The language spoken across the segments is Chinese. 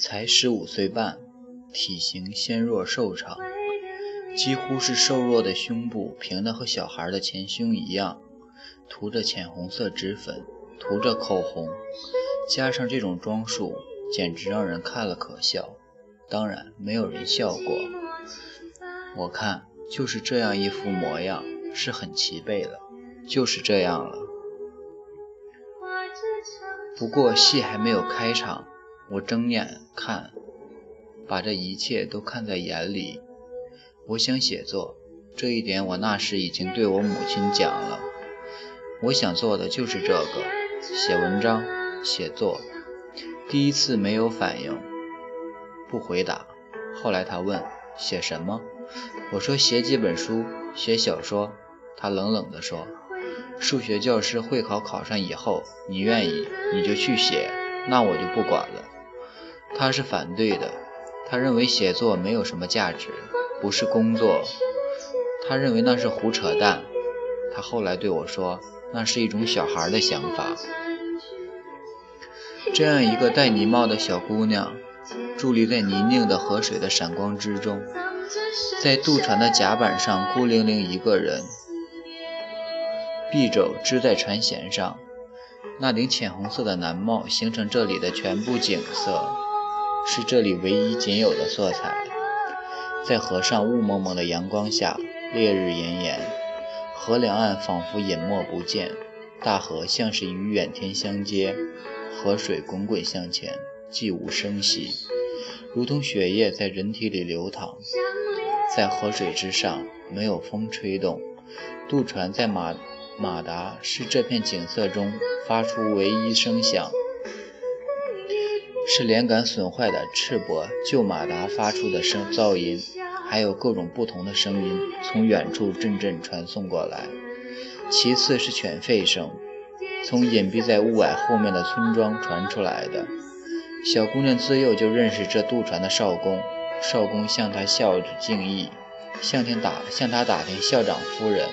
才十五岁半，体型纤弱瘦长，几乎是瘦弱的胸部平的和小孩的前胸一样，涂着浅红色脂粉，涂着口红，加上这种装束，简直让人看了可笑。当然，没有人笑过。我看就是这样一副模样，是很齐备了，就是这样了。不过戏还没有开场，我睁眼看，把这一切都看在眼里。我想写作，这一点我那时已经对我母亲讲了。我想做的就是这个，写文章，写作。第一次没有反应。不回答。后来他问：“写什么？”我说：“写几本书，写小说。”他冷冷地说：“数学教师会考考上以后，你愿意你就去写，那我就不管了。”他是反对的，他认为写作没有什么价值，不是工作。他认为那是胡扯淡。他后来对我说：“那是一种小孩的想法。”这样一个戴呢帽的小姑娘。伫立在泥泞的河水的闪光之中，在渡船的甲板上孤零零一个人，臂肘支在船舷上，那顶浅红色的蓝帽形成这里的全部景色，是这里唯一仅有的色彩。在河上雾蒙蒙的阳光下，烈日炎炎，河两岸仿佛隐没不见，大河像是与远天相接，河水滚滚向前。寂无声息，如同血液在人体里流淌，在河水之上，没有风吹动。渡船在马马达是这片景色中发出唯一声响，是连杆损坏的赤膊旧马达发出的声噪音，还有各种不同的声音从远处阵阵传送过来。其次是犬吠声，从隐蔽在雾霭后面的村庄传出来的。小姑娘自幼就认识这渡船的少公，少公向她笑着敬意，向天打向她打听校长夫人，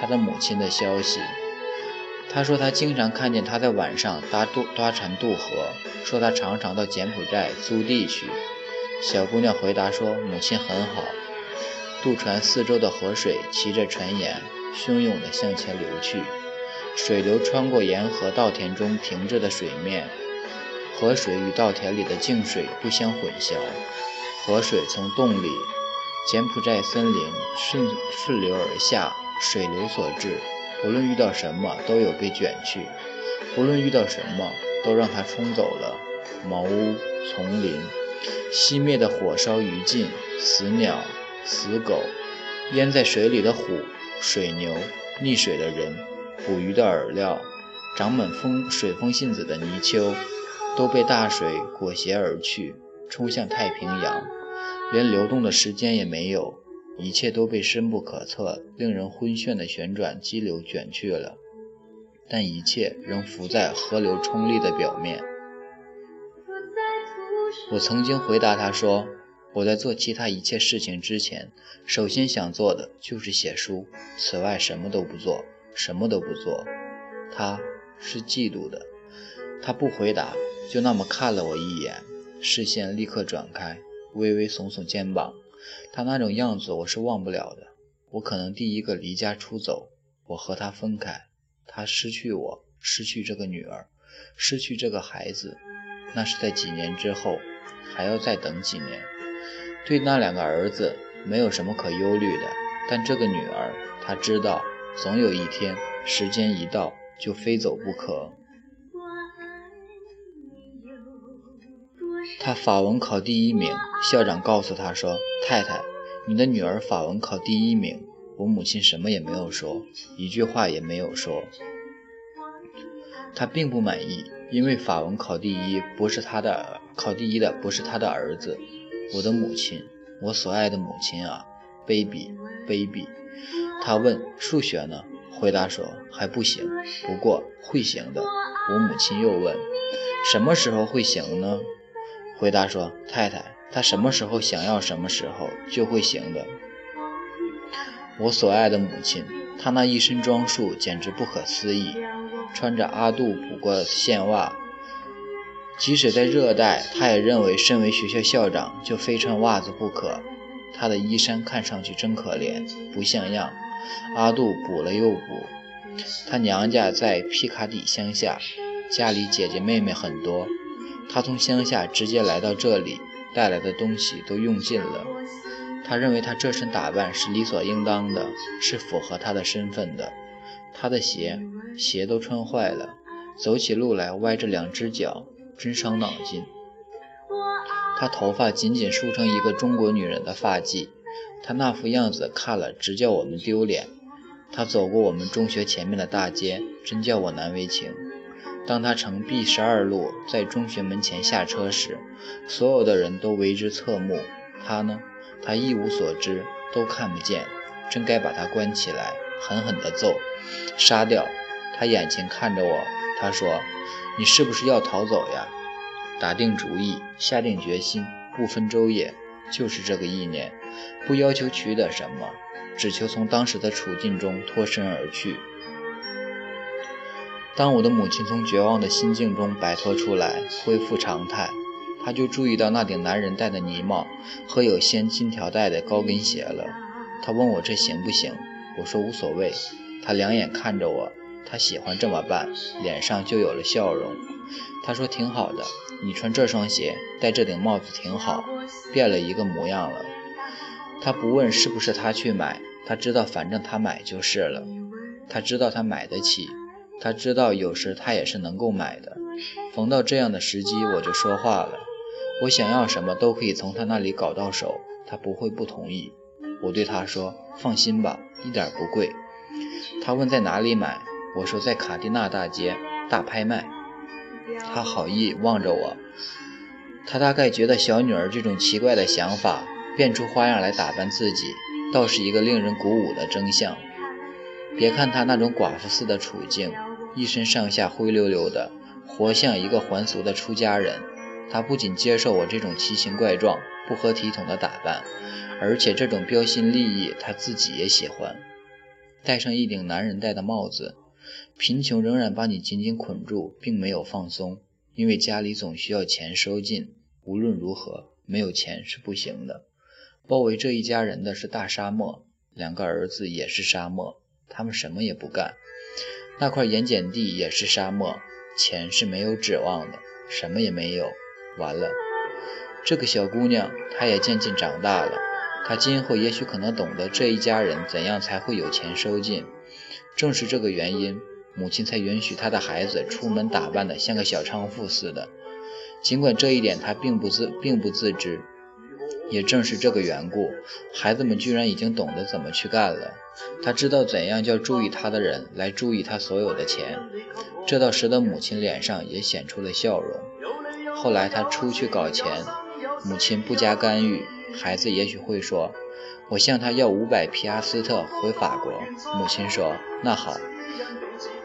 他的母亲的消息。他说他经常看见她在晚上搭渡搭船渡河，说他常常到柬埔寨租地去。小姑娘回答说母亲很好。渡船四周的河水骑着船沿，汹涌地向前流去，水流穿过沿河稻田中停着的水面。河水与稻田里的静水不相混淆，河水从洞里，柬埔寨森林顺顺流而下，水流所致。不论遇到什么，都有被卷去；不论遇到什么，都让它冲走了。茅屋、丛林、熄灭的火烧余烬、死鸟、死狗、淹在水里的虎、水牛、溺水的人、捕鱼的饵料、长满风水风信子的泥鳅。都被大水裹挟而去，冲向太平洋，连流动的时间也没有，一切都被深不可测、令人昏眩的旋转激流卷去了。但一切仍浮在河流冲力的表面。我曾经回答他说：“我在做其他一切事情之前，首先想做的就是写书，此外什么都不做，什么都不做。”他是嫉妒的，他不回答。就那么看了我一眼，视线立刻转开，微微耸耸肩膀。他那种样子我是忘不了的。我可能第一个离家出走，我和他分开，他失去我，失去这个女儿，失去这个孩子，那是在几年之后，还要再等几年。对那两个儿子没有什么可忧虑的，但这个女儿，他知道，总有一天，时间一到，就非走不可。他法文考第一名，校长告诉他说：“太太，你的女儿法文考第一名。”我母亲什么也没有说，一句话也没有说。他并不满意，因为法文考第一不是他的，考第一的不是他的儿子，我的母亲，我所爱的母亲啊，卑鄙，卑鄙。他问：“数学呢？”回答说：“还不行，不过会行的。”我母亲又问：“什么时候会行呢？”回答说：“太太，他什么时候想要，什么时候就会行的。”我所爱的母亲，她那一身装束简直不可思议，穿着阿杜补过线袜，即使在热带，他也认为身为学校校长就非穿袜子不可。他的衣衫看上去真可怜，不像样。阿杜补了又补。他娘家在皮卡底乡下，家里姐姐妹妹很多。他从乡下直接来到这里，带来的东西都用尽了。他认为他这身打扮是理所应当的，是符合他的身份的。他的鞋，鞋都穿坏了，走起路来歪着两只脚。真伤脑筋。她头发紧紧梳成一个中国女人的发髻，她那副样子看了直叫我们丢脸。她走过我们中学前面的大街，真叫我难为情。当他乘 B 十二路在中学门前下车时，所有的人都为之侧目。他呢，他一无所知，都看不见。真该把他关起来，狠狠地揍，杀掉。他眼睛看着我，他说。你是不是要逃走呀？打定主意，下定决心，不分昼夜，就是这个意念，不要求取得什么，只求从当时的处境中脱身而去。当我的母亲从绝望的心境中摆脱出来，恢复常态，她就注意到那顶男人戴的呢帽和有掀金条带的高跟鞋了。她问我这行不行？我说无所谓。她两眼看着我。她喜欢这么办，脸上就有了笑容。她说：“挺好的，你穿这双鞋，戴这顶帽子挺好，变了一个模样了。”她不问是不是她去买，她知道反正她买就是了。她知道她买得起，他知道有时他也是能够买的。逢到这样的时机，我就说话了。我想要什么都可以从他那里搞到手，他不会不同意。我对他说：“放心吧，一点不贵。”他问在哪里买。我说在卡蒂娜大街大拍卖，他好意望着我，他大概觉得小女儿这种奇怪的想法，变出花样来打扮自己，倒是一个令人鼓舞的征象。别看他那种寡妇似的处境，一身上下灰溜溜的，活像一个还俗的出家人。他不仅接受我这种奇形怪状、不合体统的打扮，而且这种标新立异，他自己也喜欢。戴上一顶男人戴的帽子。贫穷仍然把你紧紧捆住，并没有放松，因为家里总需要钱收进。无论如何，没有钱是不行的。包围这一家人的是大沙漠，两个儿子也是沙漠，他们什么也不干。那块盐碱地也是沙漠，钱是没有指望的，什么也没有。完了，这个小姑娘，她也渐渐长大了，她今后也许可能懂得这一家人怎样才会有钱收进。正是这个原因。母亲才允许她的孩子出门打扮的像个小娼妇似的，尽管这一点她并不自并不自知。也正是这个缘故，孩子们居然已经懂得怎么去干了。他知道怎样叫注意他的人来注意他所有的钱，这倒使得母亲脸上也显出了笑容。后来他出去搞钱，母亲不加干预，孩子也许会说：“我向他要五百皮阿斯特回法国。”母亲说：“那好。”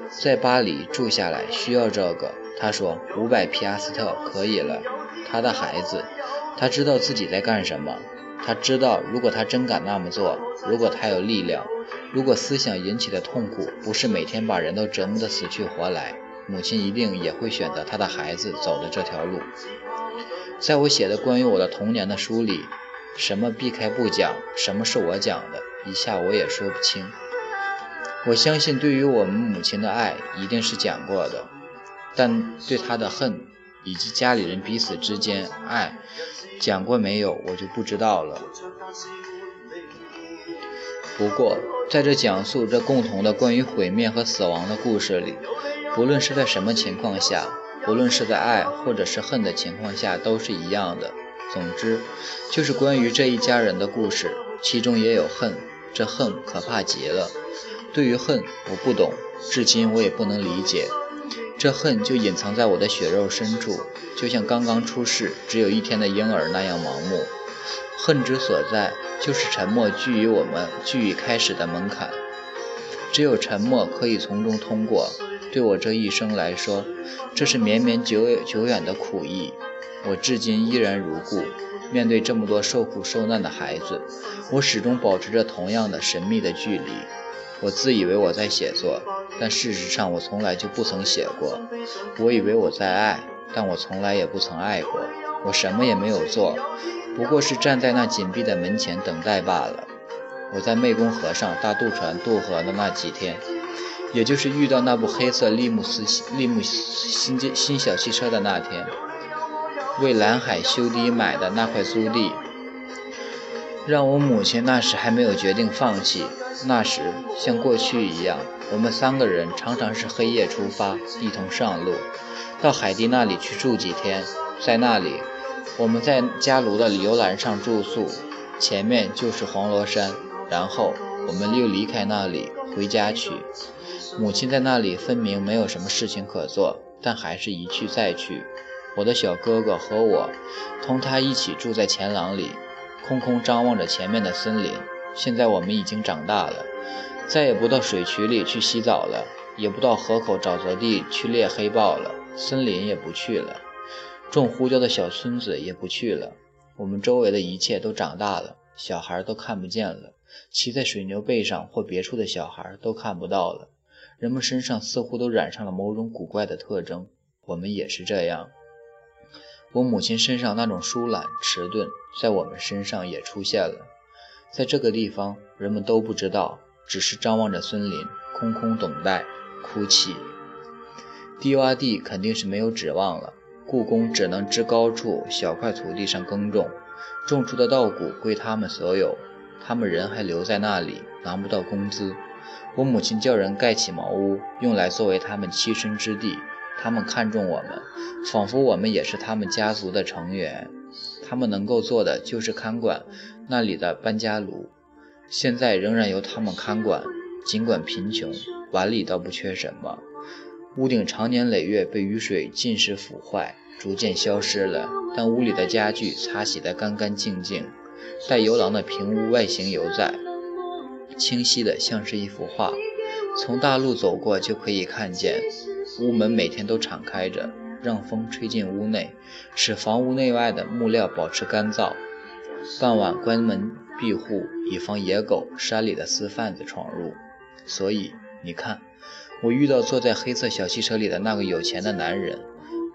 在巴黎住下来需要这个，他说五百皮阿斯特可以了。他的孩子，他知道自己在干什么。他知道，如果他真敢那么做，如果他有力量，如果思想引起的痛苦不是每天把人都折磨得死去活来，母亲一定也会选择她的孩子走的这条路。在我写的关于我的童年的书里，什么避开不讲，什么是我讲的，一下我也说不清。我相信，对于我们母亲的爱一定是讲过的，但对她的恨以及家里人彼此之间爱讲过没有，我就不知道了。不过，在这讲述这共同的关于毁灭和死亡的故事里，不论是在什么情况下，不论是在爱或者是恨的情况下，都是一样的。总之，就是关于这一家人的故事，其中也有恨，这恨可怕极了。对于恨，我不懂，至今我也不能理解。这恨就隐藏在我的血肉深处，就像刚刚出世只有一天的婴儿那样盲目。恨之所在，就是沉默居于我们居于开始的门槛。只有沉默可以从中通过。对我这一生来说，这是绵绵久久远的苦役。我至今依然如故。面对这么多受苦受难的孩子，我始终保持着同样的神秘的距离。我自以为我在写作，但事实上我从来就不曾写过。我以为我在爱，但我从来也不曾爱过。我什么也没有做，不过是站在那紧闭的门前等待罢了。我在湄公河上搭渡船渡河的那几天，也就是遇到那部黑色利姆斯利姆新新小汽车的那天，为蓝海修堤买的那块租地，让我母亲那时还没有决定放弃。那时像过去一样，我们三个人常常是黑夜出发，一同上路，到海蒂那里去住几天。在那里，我们在加卢的游栏上住宿，前面就是黄罗山。然后我们又离开那里回家去。母亲在那里分明没有什么事情可做，但还是一去再去。我的小哥哥和我同他一起住在前廊里，空空张望着前面的森林。现在我们已经长大了，再也不到水渠里去洗澡了，也不到河口沼泽地去猎黑豹了，森林也不去了，种胡椒的小村子也不去了。我们周围的一切都长大了，小孩都看不见了。骑在水牛背上或别处的小孩都看不到了，人们身上似乎都染上了某种古怪的特征。我们也是这样。我母亲身上那种疏懒迟钝，在我们身上也出现了。在这个地方，人们都不知道，只是张望着森林，空空等待，哭泣。低洼地肯定是没有指望了，故宫只能支高处小块土地上耕种，种出的稻谷归他们所有。他们人还留在那里，拿不到工资。我母亲叫人盖起茅屋，用来作为他们栖身之地。他们看重我们，仿佛我们也是他们家族的成员。他们能够做的就是看管那里的搬家炉，现在仍然由他们看管。尽管贫穷，碗里倒不缺什么。屋顶常年累月被雨水浸湿腐坏，逐渐消失了，但屋里的家具擦洗得干干净净。带游廊的平屋外形犹在，清晰的像是一幅画。从大路走过就可以看见，屋门每天都敞开着，让风吹进屋内，使房屋内外的木料保持干燥。傍晚关门闭户，以防野狗、山里的私贩子闯入。所以你看，我遇到坐在黑色小汽车里的那个有钱的男人，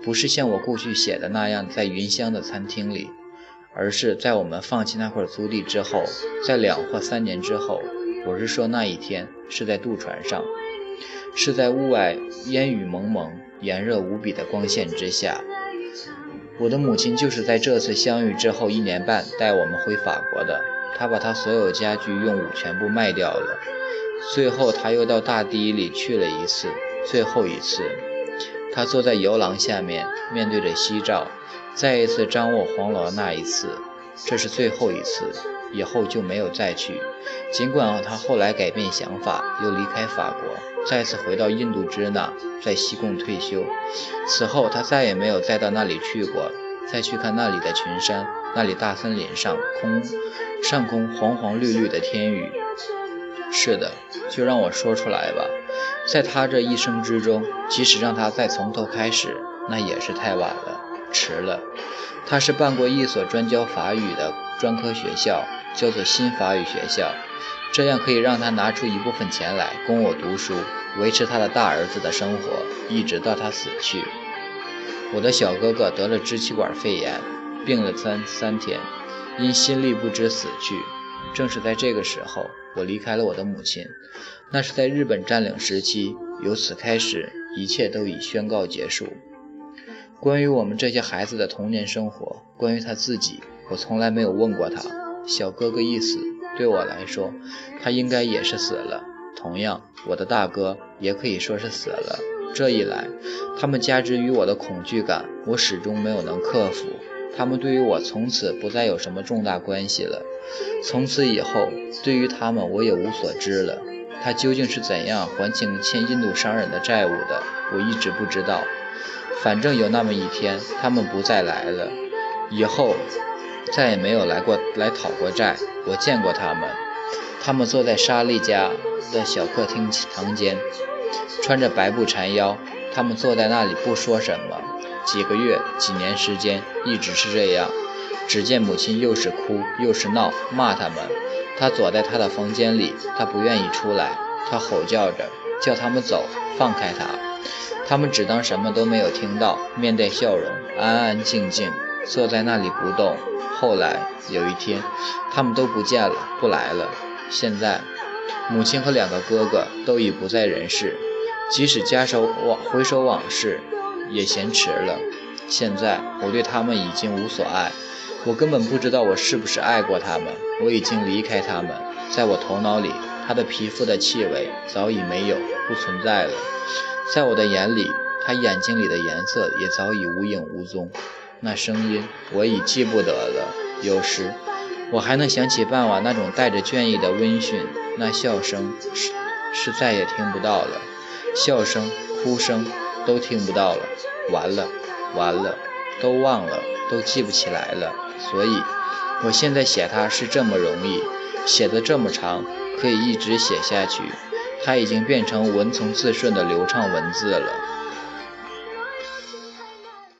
不是像我过去写的那样在云香的餐厅里。而是在我们放弃那块租地之后，在两或三年之后，我是说那一天是在渡船上，是在屋外烟雨蒙蒙、炎热无比的光线之下。我的母亲就是在这次相遇之后一年半带我们回法国的。她把她所有家具用物全部卖掉了，最后他又到大堤里去了一次，最后一次。他坐在游廊下面，面对着夕照。再一次张握黄罗那一次，这是最后一次，以后就没有再去。尽管他后来改变想法，又离开法国，再次回到印度支那，在西贡退休。此后他再也没有再到那里去过，再去看那里的群山，那里大森林上空上空黄黄绿绿的天宇。是的，就让我说出来吧，在他这一生之中，即使让他再从头开始，那也是太晚了。迟了，他是办过一所专教法语的专科学校，叫做新法语学校，这样可以让他拿出一部分钱来供我读书，维持他的大儿子的生活，一直到他死去。我的小哥哥得了支气管肺炎，病了三三天，因心力不支死去。正是在这个时候，我离开了我的母亲，那是在日本占领时期。由此开始，一切都已宣告结束。关于我们这些孩子的童年生活，关于他自己，我从来没有问过他。小哥哥一死，对我来说，他应该也是死了。同样，我的大哥也可以说是死了。这一来，他们加之于我的恐惧感，我始终没有能克服。他们对于我从此不再有什么重大关系了。从此以后，对于他们我也无所知了。他究竟是怎样还清欠印度商人的债务的，我一直不知道。反正有那么一天，他们不再来了，以后再也没有来过来讨过债。我见过他们，他们坐在莎莉家的小客厅堂间，穿着白布缠腰。他们坐在那里不说什么，几个月、几年时间一直是这样。只见母亲又是哭又是闹，骂他们。他躲在他的房间里，他不愿意出来，他吼叫着叫他们走，放开他。他们只当什么都没有听到，面带笑容，安安静静坐在那里不动。后来有一天，他们都不见了，不来了。现在，母亲和两个哥哥都已不在人世，即使家首往回首往事，也嫌迟了。现在我对他们已经无所爱，我根本不知道我是不是爱过他们。我已经离开他们，在我头脑里，他的皮肤的气味早已没有，不存在了。在我的眼里，他眼睛里的颜色也早已无影无踪。那声音我已记不得了，有时我还能想起傍晚那种带着倦意的温驯。那笑声是是再也听不到了，笑声、哭声都听不到了。完了，完了，都忘了，都记不起来了。所以，我现在写它是这么容易，写的这么长，可以一直写下去。它已经变成文从字顺的流畅文字了。